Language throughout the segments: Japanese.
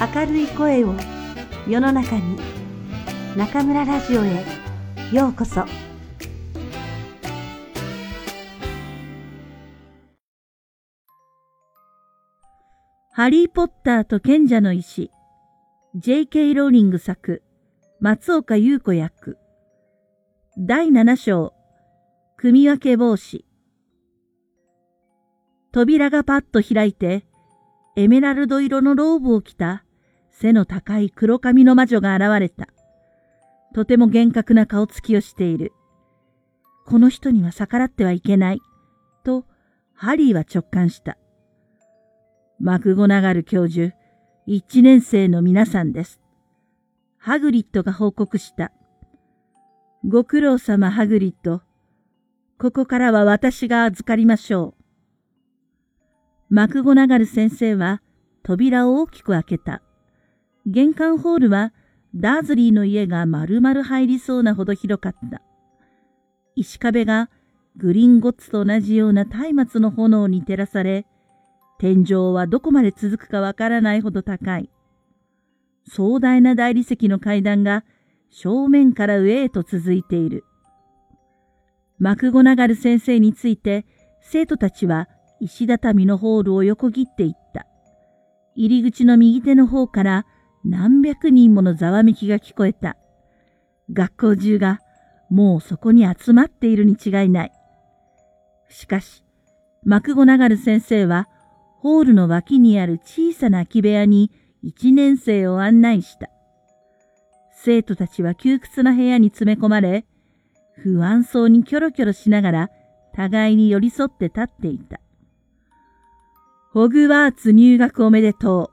明るい声を世の中に中村ラジオへようこそ。ハリー・ポッターと賢者の石。J.K. ローリング作。松岡優子役。第7章。組分け帽子扉がパッと開いてエメラルド色のローブを着た背の高い黒髪の魔女が現れた。とても厳格な顔つきをしている。この人には逆らってはいけない。と、ハリーは直感した。マクゴナガル教授、一年生の皆さんです。ハグリッドが報告した。ご苦労様ハグリッド。ここからは私が預かりましょう。マクゴナガル先生は扉を大きく開けた。玄関ホールはダーズリーの家が丸々入りそうなほど広かった。石壁がグリーンゴッツと同じような松明の炎に照らされ、天井はどこまで続くかわからないほど高い。壮大な大理石の階段が正面から上へと続いている。マクゴナガル先生について生徒たちは石畳のホールを横切っていった。入り口の右手の方から何百人ものざわめきが聞こえた。学校中がもうそこに集まっているに違いない。しかし、マクゴナガル先生は、ホールの脇にある小さな空き部屋に一年生を案内した。生徒たちは窮屈な部屋に詰め込まれ、不安そうにキョロキョロしながら互いに寄り添って立っていた。ホグワーツ入学おめでとう。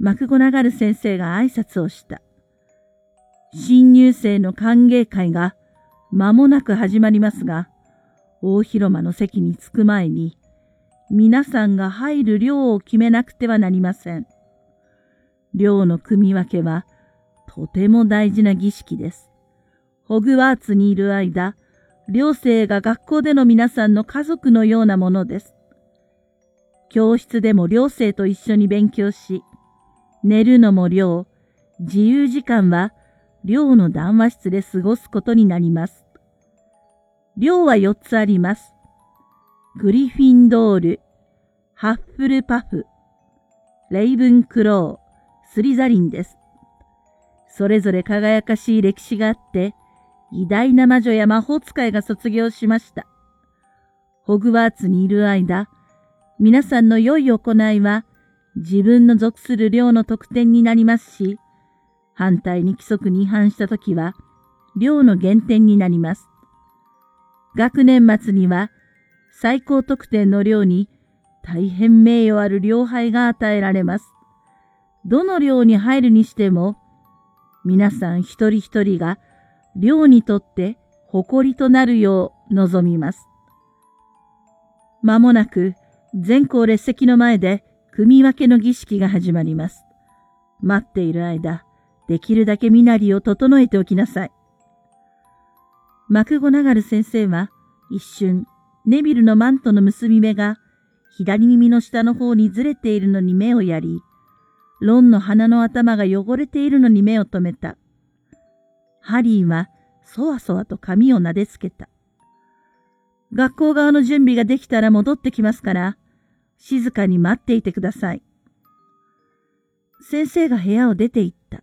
マクゴナガル先生が挨拶をした。新入生の歓迎会が間もなく始まりますが、大広間の席に着く前に、皆さんが入る量を決めなくてはなりません。量の組み分けは、とても大事な儀式です。ホグワーツにいる間、寮生が学校での皆さんの家族のようなものです。教室でも寮生と一緒に勉強し、寝るのも寮、自由時間は寮の談話室で過ごすことになります。寮は4つあります。グリフィンドール、ハッフルパフ、レイブンクロー、スリザリンです。それぞれ輝かしい歴史があって、偉大な魔女や魔法使いが卒業しました。ホグワーツにいる間、皆さんの良い行いは自分の属する量の得点になりますし、反対に規則に違反したときは、量の減点になります。学年末には、最高得点の量に大変名誉ある量杯が与えられます。どの量に入るにしても、皆さん一人一人が量にとって誇りとなるよう望みます。まもなく全校列席の前で組み分けの儀式が始まります。待っている間、できるだけ身なりを整えておきなさい。マクゴナガル先生は一瞬、ネビルのマントの結び目が左耳の下の方にずれているのに目をやり、ロンの鼻の頭が汚れているのに目を留めた。ハリーはそわそわと髪を撫でつけた。学校側の準備ができたら戻ってきますから、静かに待っていてください。先生が部屋を出て行った。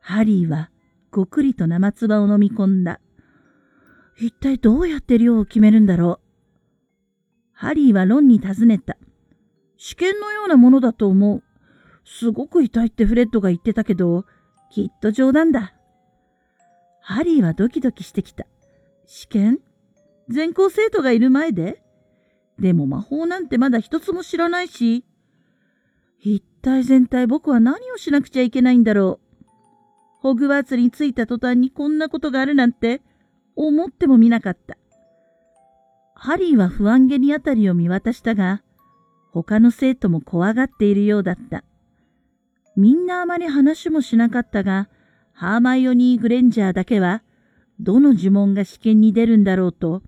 ハリーはごくりと生唾を飲み込んだ。一体どうやって量を決めるんだろう。ハリーはロンに尋ねた。試験のようなものだと思う。すごく痛いってフレッドが言ってたけど、きっと冗談だ。ハリーはドキドキしてきた。試験？全校生徒がいる前で？でも魔法なんてまだ一つも知らないし、一体全体僕は何をしなくちゃいけないんだろう。ホグワーツに着いた途端にこんなことがあるなんて思ってもみなかった。ハリーは不安げにあたりを見渡したが、他の生徒も怖がっているようだった。みんなあまり話もしなかったが、ハーマイオニー・グレンジャーだけは、どの呪文が試験に出るんだろうと、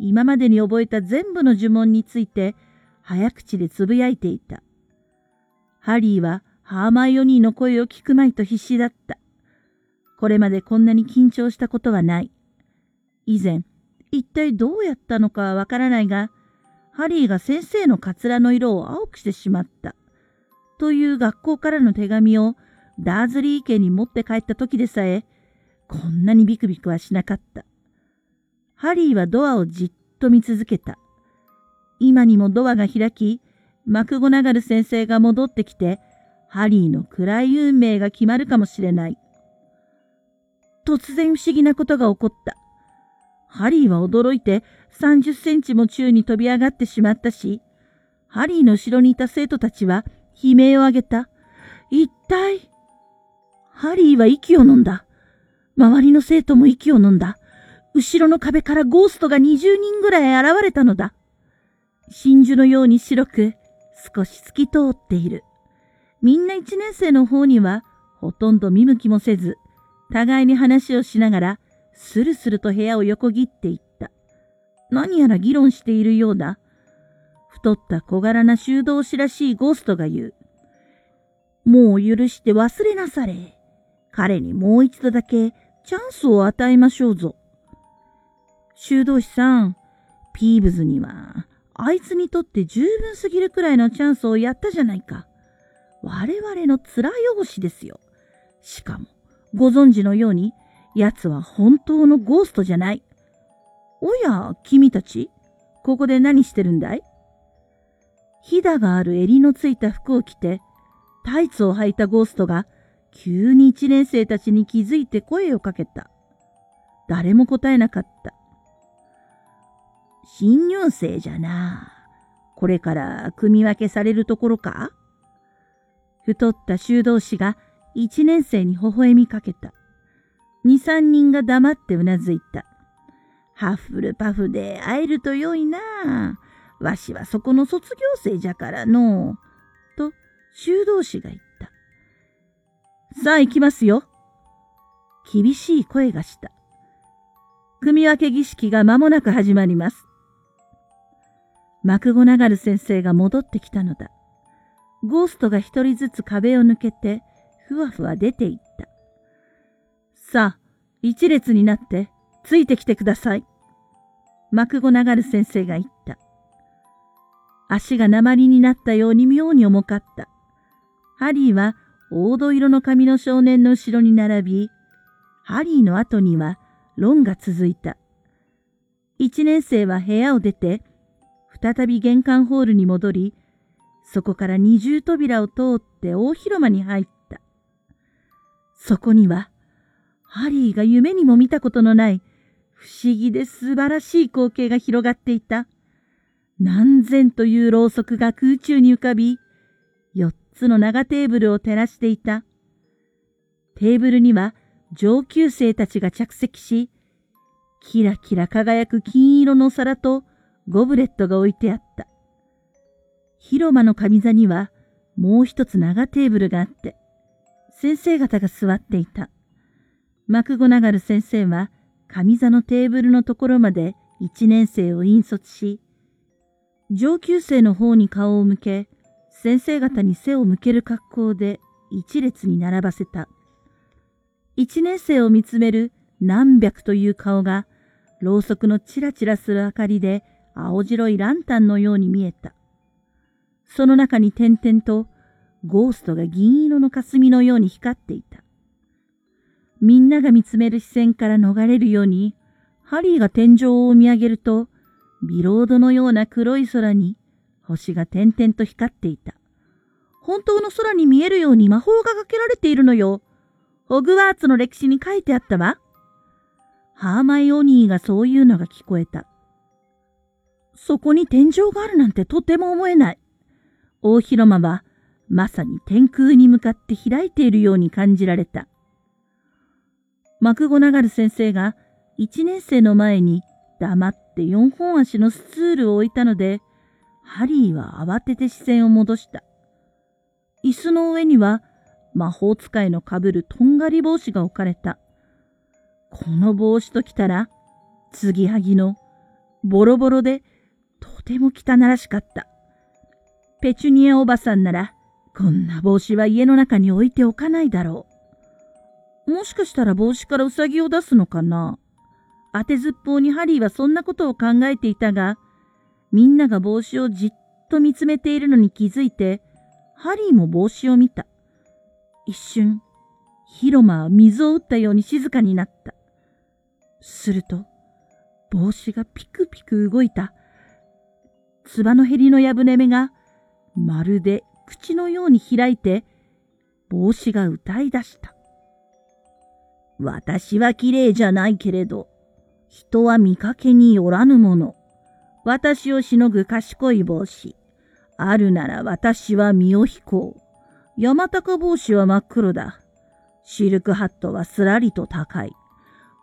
今までに覚えた全部の呪文について早口でつぶやいていた。ハリーはハーマイオニーの声を聞くまいと必死だった。これまでこんなに緊張したことはない。以前、一体どうやったのかはわからないが、ハリーが先生のカツラの色を青くしてしまった。という学校からの手紙をダーズリー家に持って帰った時でさえ、こんなにビクビクはしなかった。ハリーはドアをじっと見続けた。今にもドアが開き、マクゴナガル先生が戻ってきて、ハリーの暗い運命が決まるかもしれない。突然不思議なことが起こった。ハリーは驚いて30センチも宙に飛び上がってしまったし、ハリーの後ろにいた生徒たちは悲鳴を上げた。一体。ハリーは息を飲んだ。周りの生徒も息を飲んだ。後ろの壁からゴーストが20人ぐらい現れたのだ。真珠のように白く、少し透き通っている。みんな一年生の方には、ほとんど見向きもせず、互いに話をしながら、スルスルと部屋を横切っていった。何やら議論しているようだ。太った小柄な修道士らしいゴーストが言う。もう許して忘れなされ。彼にもう一度だけチャンスを与えましょうぞ。修道士さん、ピーブズには、あいつにとって十分すぎるくらいのチャンスをやったじゃないか。我々の面汚しですよ。しかも、ご存知のように、奴は本当のゴーストじゃない。おや、君たち、ここで何してるんだい？ひだがある襟のついた服を着て、タイツを履いたゴーストが、急に一年生たちに気づいて声をかけた。誰も答えなかった。新入生じゃな。これから組み分けされるところか？太った修道士が一年生に微笑みかけた。二三人が黙ってうなずいた。ハッフルパフで会えるとよいな。わしはそこの卒業生じゃからの。と、修道士が言った。さあ行きますよ。厳しい声がした。組み分け儀式が間もなく始まります。マクゴナガル先生が戻ってきたのだ。ゴーストが一人ずつ壁を抜けて、ふわふわ出ていった。さあ、一列になって、ついてきてください。マクゴナガル先生が言った。足が鉛になったように妙に重かった。ハリーは黄土色の髪の少年の後ろに並び、ハリーの後にはロンが続いた。一年生は部屋を出て、再び玄関ホールに戻り、そこから二重扉を通って大広間に入った。そこには、ハリーが夢にも見たことのない不思議で素晴らしい光景が広がっていた。何千というろうそくが空中に浮かび、四つの長テーブルを照らしていた。テーブルには上級生たちが着席し、キラキラ輝く金色の皿とゴブレットが置いてあった。広間の上座にはもう一つ長テーブルがあって、先生方が座っていた。マクゴナガル先生は上座のテーブルのところまで一年生を引率し、上級生の方に顔を向け、先生方に背を向ける格好で一列に並ばせた。一年生を見つめる何百という顔が、ろうそくのチラチラする明かりで青白いランタンのように見えた。その中に点々とゴーストが銀色の霞のように光っていた。みんなが見つめる視線から逃れるように、ハリーが天井を見上げると、ビロードのような黒い空に星が点々と光っていた。本当の空に見えるように魔法がかけられているのよ。ホグワーツの歴史に書いてあったわ。ハーマイオニーがそういうのが聞こえた。そこに天井があるなんてとても思えない。大広間はまさに天空に向かって開いているように感じられた。マクゴナガル先生が一年生の前に黙って四本足のスツールを置いたので、ハリーは慌てて視線を戻した。椅子の上には魔法使いのかぶるとんがり帽子が置かれた。この帽子ときたら、継ぎはぎのボロボロでても汚らしかった。ペチュニアおばさんなら、こんな帽子は家の中に置いておかないだろう。もしかしたら帽子からウサギを出すのかな当てずっぽうにハリーはそんなことを考えていたが、みんなが帽子をじっと見つめているのに気づいて、ハリーも帽子を見た。一瞬、広間は水を打ったように静かになった。すると、帽子がピクピク動いた。つばのヘリのやぶね目が、まるで口のように開いて、帽子が歌い出した。私は綺麗じゃないけれど、人は見かけによらぬもの。私をしのぐ賢い帽子。あるなら私は身を引こう。山高帽子は真っ黒だ。シルクハットはすらりと高い。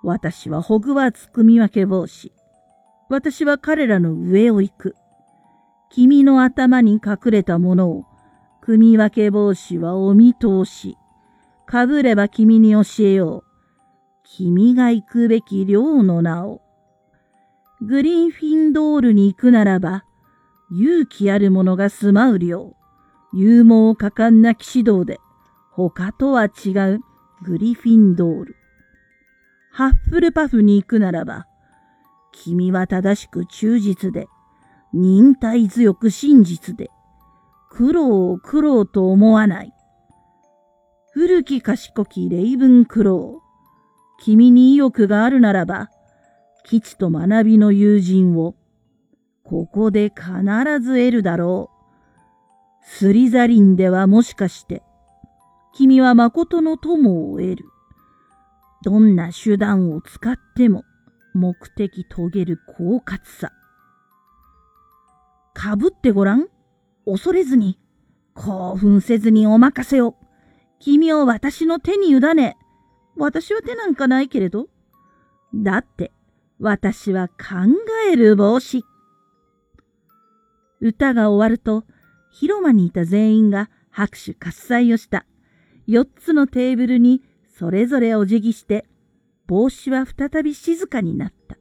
私はホグワーツ組分け帽子。私は彼らの上を行く。君の頭に隠れたものを、組み分け帽子はお見通し。かぶれば君に教えよう。君が行くべき寮の名を。グリーンフィンドールに行くならば、勇気ある者が住まう寮。勇猛果敢な騎士道で、他とは違うグリフィンドール。ハッフルパフに行くならば、君は正しく忠実で、忍耐強く真実で、苦労を苦労と思わない。古き賢きレイブンクロー。君に意欲があるならば、基地と学びの友人を、ここで必ず得るだろう。スリザリンではもしかして、君は誠の友を得る。どんな手段を使っても目的遂げる狡猾さ。かぶってごらん。恐れずに、興奮せずにお任せを。君を私の手に委ね、私は手なんかないけれど。だって、私は考える帽子。歌が終わると、広間にいた全員が拍手喝采をした。四つのテーブルにそれぞれお辞儀して、帽子は再び静かになった。